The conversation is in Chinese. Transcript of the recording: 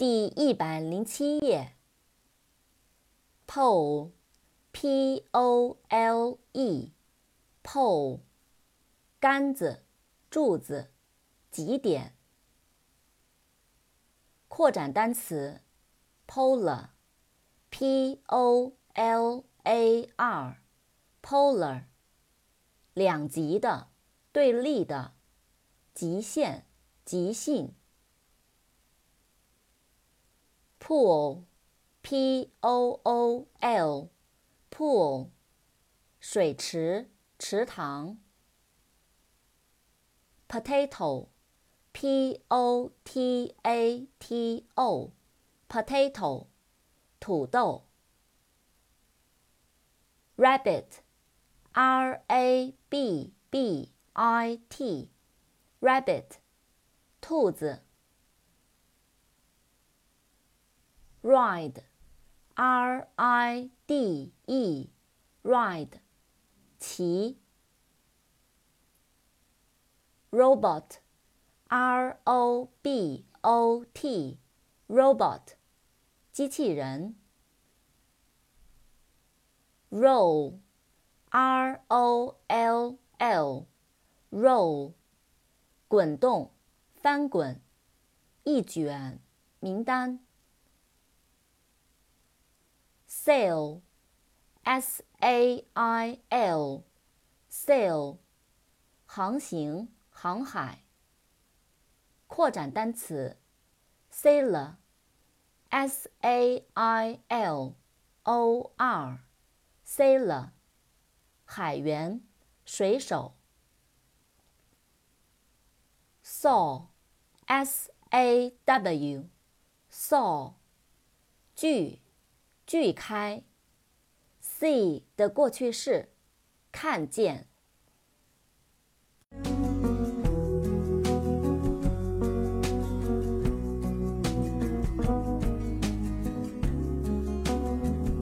第一百零七页。pole，p-o-l-e，pole，杆子、柱子、极点。扩展单词，polar，p-o-l-a-r，polar，两极的、对立的、极限、极性。pool，p-o-o-l，pool，水池、池塘。potato，p-o-t-a-t-o，potato，土豆。rabbit，r-a-b-b-i-t，rabbit，兔子。Ride, r i d e, ride, 骑。robot, r o b o t, robot, 机器人。roll, r o l l, roll, 滚动、翻滚、一卷、名单。Sail, s a i l, sail，航行、航海。扩展单词，sailor, s a i l o r, sailor，海员、水手。saw, s a w, saw，锯。锯开，see 的过去式，看见。